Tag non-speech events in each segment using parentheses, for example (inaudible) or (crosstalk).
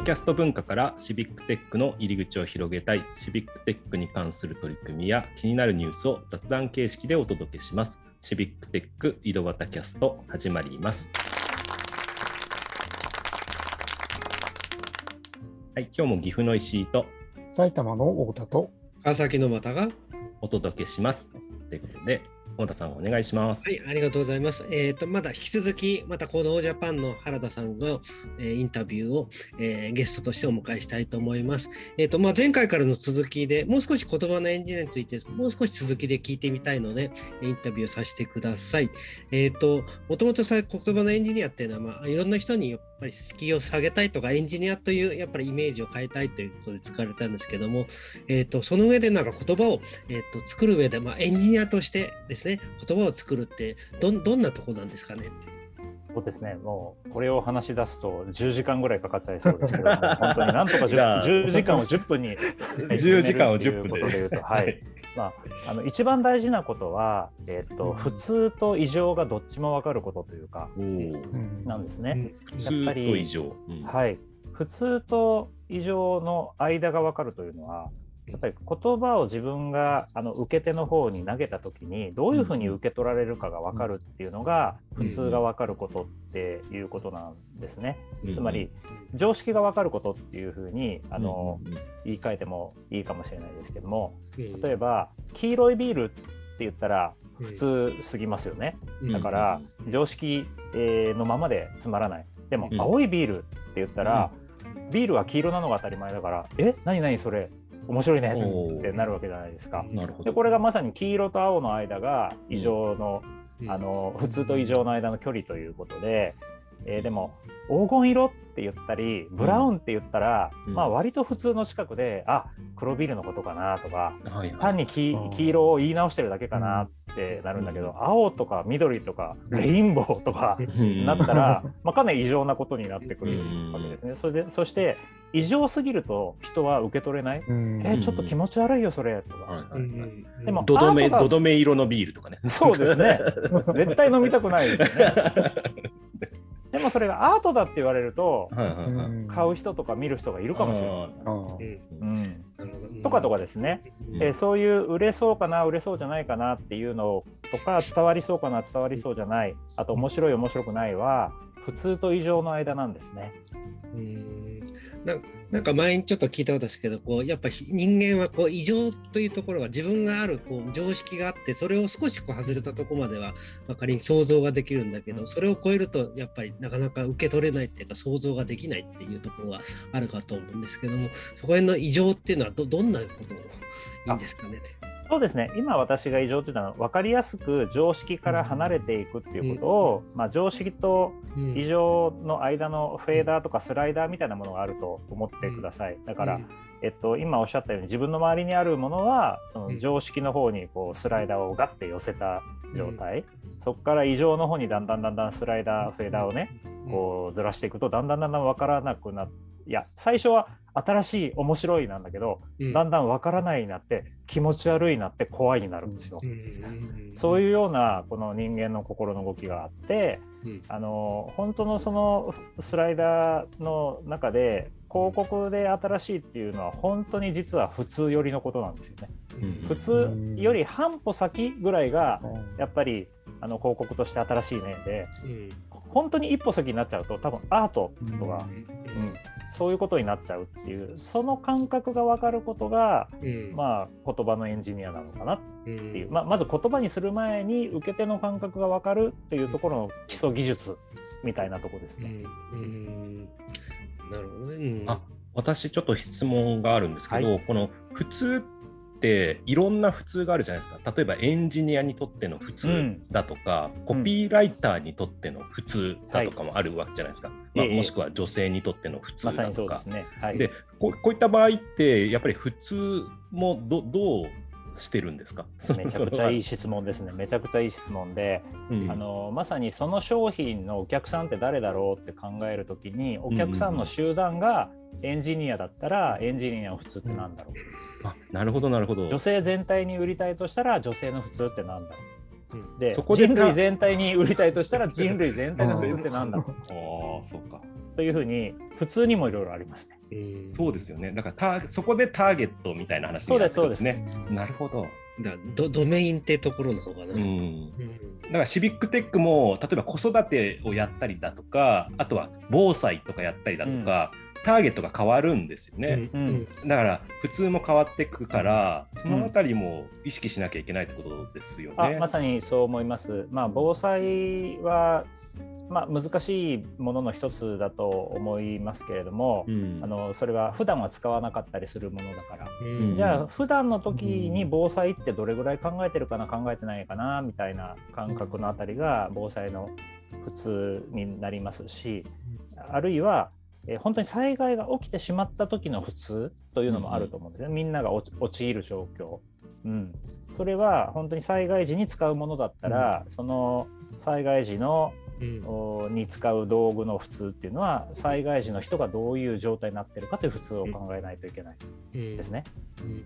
ドキャスト文化からシビックテックの入り口を広げたいシビックテックに関する取り組みや気になるニュースを雑談形式でお届けします。シビックテック井戸端キャスト始まります。はい、今日も岐阜の石井と埼玉の太田と川崎の又が。お届けします。ということで、本田さんお願いします。はい、ありがとうございます。えっ、と、まだ引き続き、またこのオージャパンの原田さんの、えーインタビューを、えーゲストとしてお迎えしたいと思います。えっ、と、まあ、前回からの続きで、もう少し言葉のエンジニアについて、もう少し続きで聞いてみたいので、インタビューさせてください。えっ、と、もともとさ、言葉のエンジニアっていうのは、まあ、いろんな人にやっぱり敷居を下げたいとか、エンジニアというやっぱりイメージを変えたいということで使われたんですけども、えっ、と、その上でなんか言葉を、えっ、と、作る上で、まあ、エンジニアとしてですね、言葉を作るって、どんどんなとこなんですかね。そうですね、もうこれを話し出すと10時間ぐらいかかっちゃいそうですけども、本当になんとか (laughs) じゃあ。10, 10時間を10分に (laughs) 10時間を10分で。ということで言うと、はい。まあ、あの一番大事なことは、えっと普通と異常がどっちも分かることというか、おー。なんですね。普通と異常。うん。はい、普通と異常の間が分かるというのはやっぱり言葉を自分があの受け手の方に投げた時にどういうふうに受け取られるかが分かるっていうのが普通が分かることっていうことなんですね。つまり常識が分かることっていうふうにあの言い換えてもいいかもしれないですけども例例えば黄色いビールって言ったら普通すぎますよね。ん。だから常識えーのままでつまらない。でもうん。青いビールって言ったら、ビールは黄色なのが当たり前だから、え、何何それ、面白いねってなるわけじゃないですか。なるほど。でこれがまさに黄色と青の間が異常の,、うんあの普通と異常の間の距離ということで、えーでも黄金色って言ったりブラウンって言ったら、うんまあ割と普通の近くであ黒ビールのことかなとかはいはい単に黄色を言い直してるだけかなってなるんだけど、うん青とか緑とかレインボーとかうんなったら、まあ、かなり異常なことになってくるうんわけですね。それでそして異常すぎると人は受け取れない。うんえちょっと気持ち悪いよそれとか。はいはいうんはいでもどどめどどめ色のビールとかね。そうですね。絶対飲みたくないですよね。(laughs) でもそれがアートだって言われると買う人とか見る人がいるかもしれない。とかとかですね、うん。えーそういう売れそうかな売れそうじゃないかなっていうのとか伝わりそうかな伝わりそうじゃない。あと面白い面白くないは普通と異常の間なんですね。うんななんか前にちょっと聞いたことですけどこうやっぱり人間はこう異常というところが自分があるこう常識があってそれを少しこう外れたところまではまあ仮に想像ができるんだけどそれを超えるとやっぱりなかなか受け取れないっていうか想像ができないっていうところはあるかと思うんですけどもそこへの異常っていうのはどどんなことをいいんですかね？そうですね。今私が異常っていうのは分かりやすく常識から離れていくっていうことを、まあ、常識とうん。異常の間のフェーダーとかスライダーみたいなものがあると思ってください。だから、うん。えっと、今おっしゃったように自分の周りにあるものはその常識の方にこうスライダーをガッて寄せた状態、そこから異常の方にだんだんだんだんスライダーフェーダーをねこうずらしていくとだんだんだんだん分からなくなっていや最初は新しい面白いなんだけど、うん。だんだん分からないになって気持ち悪いになって怖いになるんですよ。うんそういうようなこの人間の心の動きがあって、うん。あの本当のそのスライダーの中で広告で新しいっていうのは本当に実は普通寄りのことなんですよね。うん普通より半歩先ぐらいがうん。やっぱりあの広告として新しいねでうん。本当に一歩先になっちゃうと多分アートとか、うん。うんそういうことになっちゃうっていうその感覚が分かることが、うん。まあ、言葉のエンジニアなのかなっうんっていう、まあ、まず言葉にする前に受け手の感覚が分かるというところの基礎技術みたいなところですうね。ん。うん。なるほどね。うん。あ私ちょっと質問があるんですけど、この普通っていろんな普通があるじゃないですか。例えばエンジニアにとっての普通だとか、コピーライターにとっての普通だとかもあるわけじゃないですか、まあ、ええ。もしくは女性にとっての普通だとか。にそうです。ね。はい、でこうこういった場合ってやっぱり普通もどどうしてるんですか？めちゃくちゃいいし、(laughs) 質問です。ね。めちゃくちゃいい質問で、うん。あのまさにその商品のお客さんって誰だろうって考えるときにお客さんの集団がエンジニアだったらエンジニアの普通ってなんだろう、あなるほどなるほど。女性全体に売りたいとしたら女性の普通ってなんだろう？ん。うでそこで人類全体に売りたいとしたら人類全体の普通ってなんだろう？(laughs) ああそうか。というふうに普通にもいろいろありますね。そうですよね。だからそこでターゲットみたいな話になってるんですね。なるほど。だドドメインってところの方がな、うん、だからシビックテックも例えば子育てをやったりだとかあとは防災とかやったりだとか、うん、ターゲットが変わるんですよね、うん、だから普通も変わっていくからそのあたりも意識しなきゃいけないってことですよね。まさにそう思います。まあ、防災はまあ、難しいものの一つだと思いますけれども、うん、あのそれは普段は使わなかったりするものだから、うん、じゃあ普段の時に防災ってどれぐらい考えてるかな考えてないかなみたいな感覚のあたりが防災の普通になりますしあるいはえ本当に災害が起きてしまった時の普通というのもあると思うんですね、みんなが陥る状況、うん、それは本当に災害時に使うものだったら、その災害時のうん、に使う道具の普通っていうのは災害時の人がどういう状態になってるかという普通を考えないといけないですね。うん。うん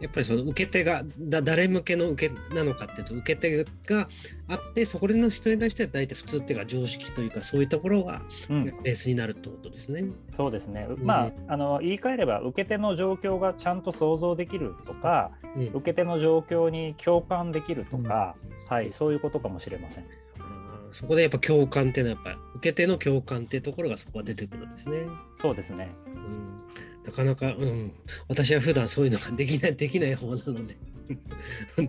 やっぱりその受け手がだ誰向けの受けなのかっていうと受け手があってそこでの人に対しては大体普通っていうか常識というかそういうところがベースになるってことですね。うん、そうですね、まああの言い換えれば受け手の状況がちゃんと想像できるとか、うん、受け手の状況に共感できるとか、うん、はい、そういうことかもしれません。そこでやっぱ共感っていうのはやっぱ受け手の共感っていうところがそこが出てくるんですね。そうですね。うんなかなか、うん、私は普段そういうのができない、できない方なので。(laughs)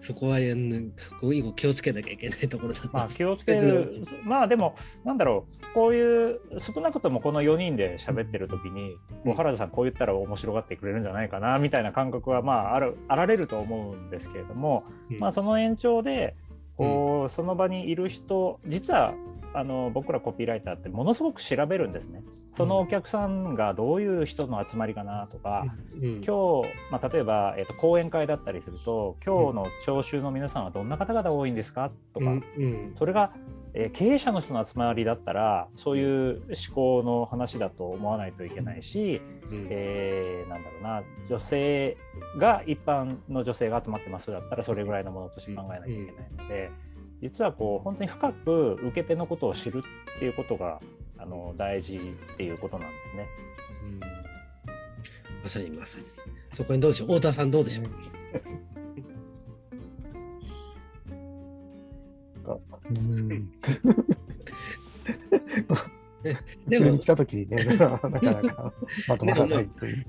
そこは、うん、こう気をつけなきゃいけないところだったまあ、気をつける、(laughs) まあでも、なんだろう、こういう、少なくともこの4人で喋ってる時に、うん、原田さん、こう言ったら面白がってくれるんじゃないかなみたいな感覚は、まあ、あるあられると思うんですけれども、うん、まあ、その延長で、こうその場にいる人実はあの僕らコピーライターってものすごく調べるんですね。そのお客さんがどういう人の集まりかなとか、うん、今日、まあ、例えば、えーと、講演会だったりすると今日の聴衆の皆さんはどんな方々多いんですかとか、うん、それが、えー、経営者の人の集まりだったらそういう思考の話だと思わないといけないし、うん、えー、なんだろうな女性が一般の女性が集まってますだったらそれぐらいのものとして考えなきゃいけないので。実はこう本当に深く受け手のことを知るっていうことがあの大事っていうことなんですね。うんまさにまさに。そこにどうでしょう太田さんどうでしょううん (laughs) (laughs) でも、来た時にね、(laughs) なかなかまとまらないという。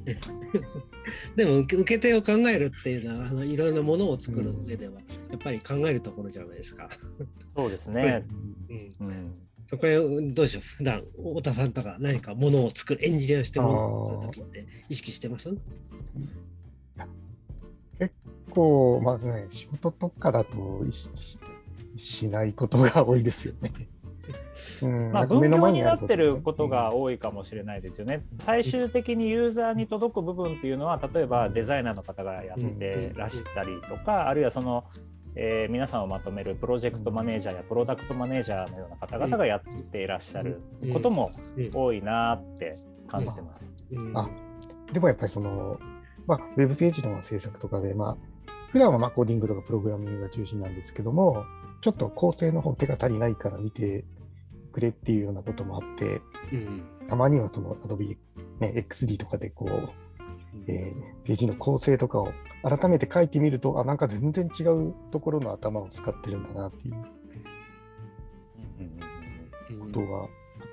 でも、受け手を考えるっていうのは、あのいろいろなものを作る上では、やっぱり考えるところじゃないですか。そうですね。うん、そこへどうでしょう、普段太田さんとか何かものを作る、エンジニアしてもらう時って意識してます？結構、まずね、仕事とかだとしないことが多いですよね。まあ、分業になってることが多いかもしれないですよね。最終的にユーザーに届く部分っていうのは例えばデザイナーの方がやってらしたりとか、あるいはその、えー、皆さんをまとめるプロジェクトマネージャーやプロダクトマネージャーのような方々がやっていらっしゃることも多いなって感じてます。あでもやっぱりその、まあ、ウェブページの制作とかで、まあ、普段はまあコーディングとかプログラミングが中心なんですけども、ちょっと構成の方手が足りないから見てくれっていうようなこともあって、うん、たまにはその Adobe、ね、XD とかでこう、えー、ページの構成とかを改めて書いてみると、あ、なんか全然違うところの頭を使ってるんだなっていうことがあっ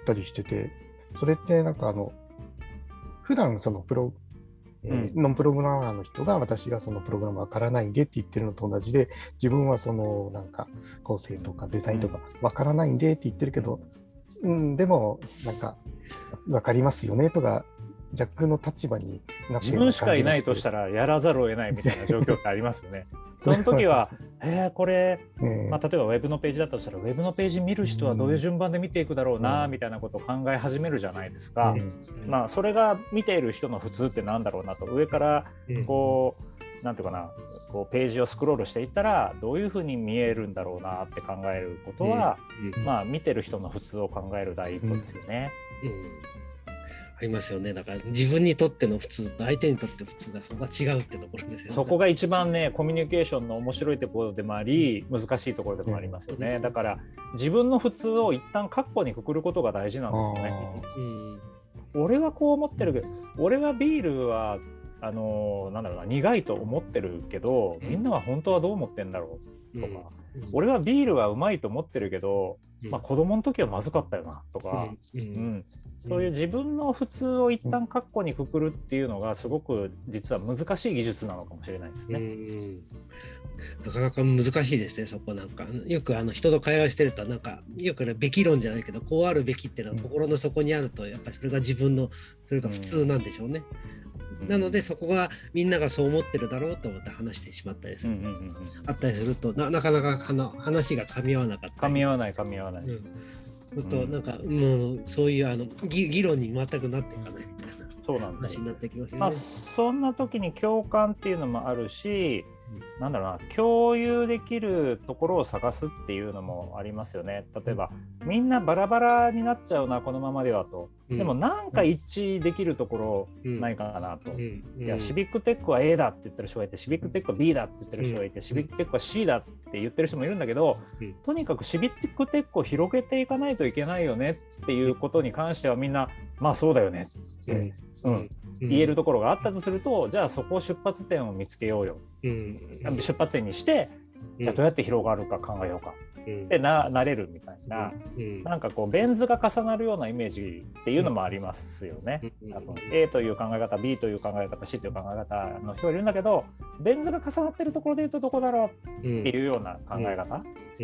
たりしてて、それってなん。かあの、普段そのプロえー、ノンプログラマーの人が私がそのプログラムわからないんでって言ってるのと同じで自分はそのなんか構成とかデザインとかわからないんでって言ってるけど、うん、でもなんか分かりますよねとか逆の立場になって自分しかいないとしたらやらざるを得ないみたいな状況ってありますよね。(laughs) その時は、えー、これ、まあ、例えばウェブのページだとしたらウェブのページ見る人はどういう順番で見ていくだろうな、みたいなことを考え始めるじゃないですか。まあ、それが見ている人の普通ってなんだろうなと。上からこう、なんていうかなこうページをスクロールしていったらどういうふうに見えるんだろうなって考えることは、まあ、見てる人の普通を考える第一歩ですよね。うんりますよね。だから自分にとっての普通と相手にとって普通がそこが違うってところですよね。そこが一番ねコミュニケーションの面白いところでもあり難しいところでもありますよね。だから自分の普通を一旦括弧にくくることが大事なんですよね。俺はこう思ってるけど俺はビールはあのなんだろうな苦いと思ってるけどみんなは本当はどう思ってんだろうとか、俺はビールはうまいと思ってるけど、まあ、子供の時はまずかったよなとか、うん。そういう自分の普通を一旦括弧にくくるっていうのがすごく実は難しい技術なのかもしれないですね。なかなか難しいですね、そこなんか。よくあの人と会話してると、なんか、よくべき論じゃないけど、こうあるべきっていうのは心の底にあると、やっぱりそれが自分の、それが普通なんでしょうね。うん、なので、そこがみんながそう思ってるだろうと思って話してしまったりする。あったりするとな、なかなか話が噛み合わなかった噛み合わない、噛み合わない。うんとなんか、もうそういうあの議論に全くなっていかないみたいなそうなん話になってきますね。まあ、そんな時に共感っていうのもあるし、なんだろうな共有できるところを探すっていうのもありますよね。例えば、みんなバラバラになっちゃうなこのままではと。でもなんか一致できるところないかなと。いやシビックテックは A だって言ってる人がいてシビックテックは B だって言ってる人がいてシビックテックは C だって言ってる人もいるんだけどとにかくシビックテックを広げていかないといけないよねっていうことに関してはみんなまあそうだよねって、うん、言えるところがあったとするとじゃあそこを出発点を見つけようよ。出発点にしてじゃあどうやって広がるか考えようか。ってななれるみたいな、なんかこうベン図が重なるようなイメージっていうのもありますよね。多分 A という考え方 B という考え方 C という考え方の人がいるんだけどベン図が重なってるところで言うとどこだろうっていうような考え方、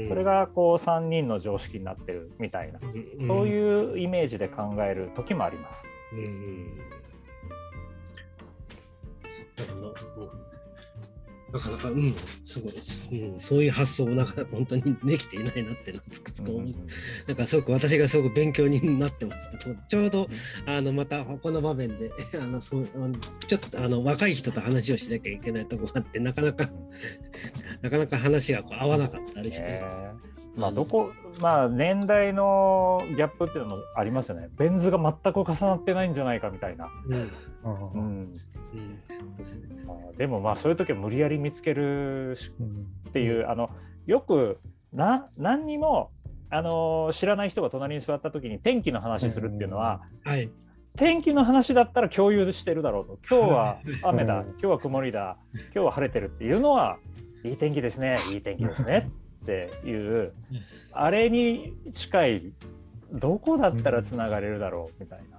それがこう3人の常識になってるみたいな、そういうイメージで考える時もあります。うんなかなか、うん、すごいです、うん。そういう発想をなかなか本当にできていないなってのつくと思う。ん、なんかすごく私がすごく勉強になってますちょうど、あの、またこの場面で、(laughs) あの、そうあのちょっとあの若い人と話をしなきゃいけないとこがあって、なかなか (laughs) なかなか話がこう合わなかったりして。えーまあ、どこ、まあ、年代のギャップっていうのもありますよね。ベン図が全く重なってないんじゃないかみたいな。でもまあそういう時は無理やり見つけるっていう、うん、あのよくな何にもあの知らない人が隣に座った時に天気の話するっていうのは、はい、天気の話だったら共有してるだろうと。今日は雨だ、今日は曇りだ。今日は晴れてるっていうのはいい天気ですね。いい天気ですね。っていうあれに近いどこだったらつながれるだろうみたいな。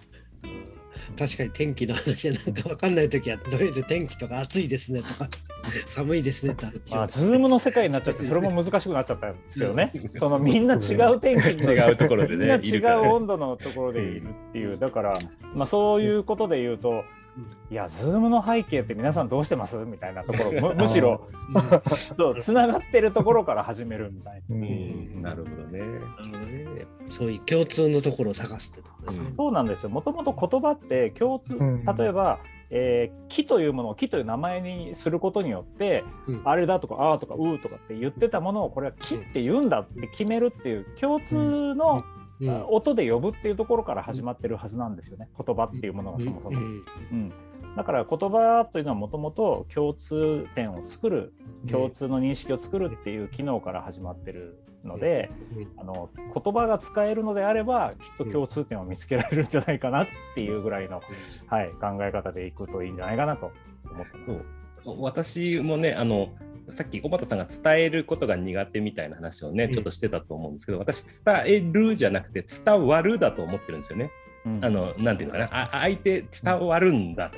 確かに天気の話なんか分かんない時はとりあえず天気とか暑いですねとか (laughs) 寒いですねってまあズームの世界になっちゃってそれも難しくなっちゃったんで (laughs) すけどね。そのみんな違う天気に違う。ところでね (laughs) みんな違う温度のところでいるっていうだからまあそういうことで言うといや、ズームの背景って皆さんどうしてます？みたいなところ、(laughs) むむしろ、そう、つながってるところから始めるみたいな。なるほどね。そういう共通のところを探すってとこですね。そうなんですよ。もともと言葉って共通、例えば、えー、木というものを木という名前にすることによって、うん、あれだとかああとかうーとかって言ってたものをこれは木って言うんだって決めるっていう共通のうん、音で呼ぶっていうところから始まってるはずなんですよね。言葉っていうものがそもそも。うん、うん、だから言葉というのはもともと共通点を作る共通の認識を作るっていう機能から始まってるので、あの言葉が使えるのであればきっと共通点を見つけられるんじゃないかなっていうぐらいの、はい、考え方でいくといいんじゃないかなと思ってます。私もねあのさっき小畑さんが伝えることが苦手みたいな話をね、ちょっとしてたと思うんですけど、私、伝えるじゃなくて、伝わるだと思ってるんですよね。うん、あのなんていうのかなあ、相手伝わるんだと。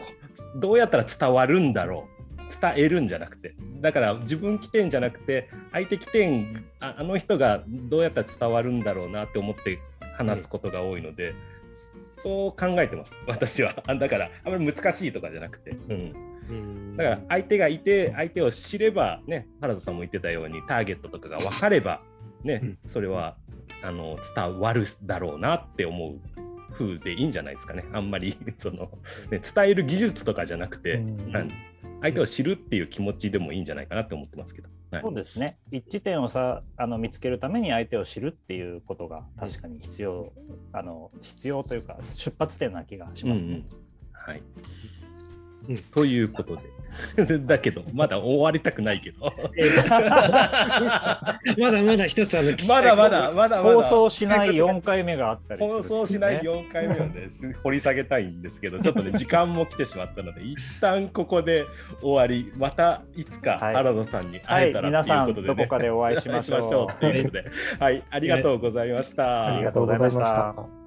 どうやったら伝わるんだろう。伝えるんじゃなくて。だから自分起点じゃなくて、相手起点あ、あの人がどうやったら伝わるんだろうなって思って話すことが多いので、そう考えてます、私は。だから、あんまり難しいとかじゃなくて。うんだから相手がいて相手を知ればね原田さんも言ってたようにターゲットとかが分かればね、それはあの伝わるだろうなって思う風でいいんじゃないですかねあんまり (laughs) その、ね、伝える技術とかじゃなくて、うん、相手を知るっていう気持ちでもいいんじゃないかなって思ってますけど。はいそうですね。一致点をさあの見つけるために相手を知るっていうことが確かに必要、あの必要というか出発点な気がしますね。うんうんはいうん。ということで。(laughs) だけど、まだ終わりたくないけど。えー (laughs) まだまだ一つあの聞きたいまだまだ、まだ。放送しない4回目があったりする、放送しない4回目をね、掘り下げたいんですけど、ちょっとね、(laughs) 時間も来てしまったので、一旦ここで終わり、またいつかはい原田さんにはい、会えたら皆さっていうんことで、ねどこかでお会いしましょう。ということで、はい。ありがとうございましたありがとうございました。